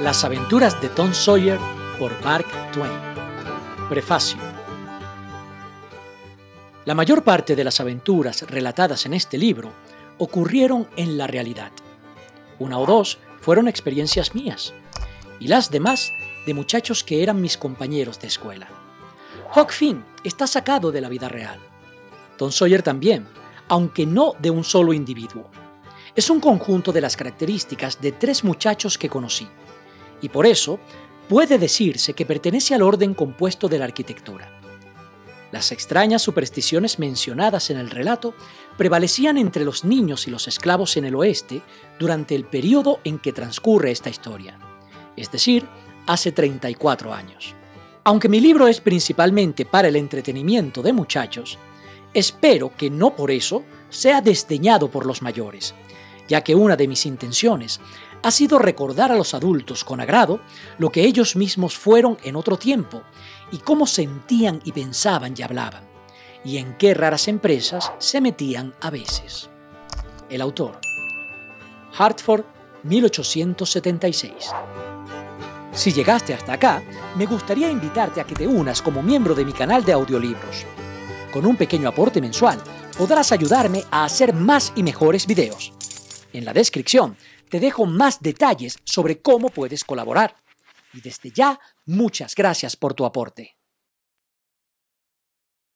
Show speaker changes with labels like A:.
A: Las aventuras de Tom Sawyer por Mark Twain. Prefacio. La mayor parte de las aventuras relatadas en este libro ocurrieron en la realidad. Una o dos fueron experiencias mías y las demás de muchachos que eran mis compañeros de escuela. Huck Finn está sacado de la vida real. Tom Sawyer también, aunque no de un solo individuo. Es un conjunto de las características de tres muchachos que conocí, y por eso puede decirse que pertenece al orden compuesto de la arquitectura. Las extrañas supersticiones mencionadas en el relato prevalecían entre los niños y los esclavos en el oeste durante el periodo en que transcurre esta historia, es decir, hace 34 años. Aunque mi libro es principalmente para el entretenimiento de muchachos, espero que no por eso sea desdeñado por los mayores, ya que una de mis intenciones ha sido recordar a los adultos con agrado lo que ellos mismos fueron en otro tiempo y cómo sentían y pensaban y hablaban, y en qué raras empresas se metían a veces. El autor. Hartford, 1876. Si llegaste hasta acá, me gustaría invitarte a que te unas como miembro de mi canal de audiolibros. Con un pequeño aporte mensual, podrás ayudarme a hacer más y mejores videos. En la descripción te dejo más detalles sobre cómo puedes colaborar. Y desde ya, muchas gracias por tu aporte.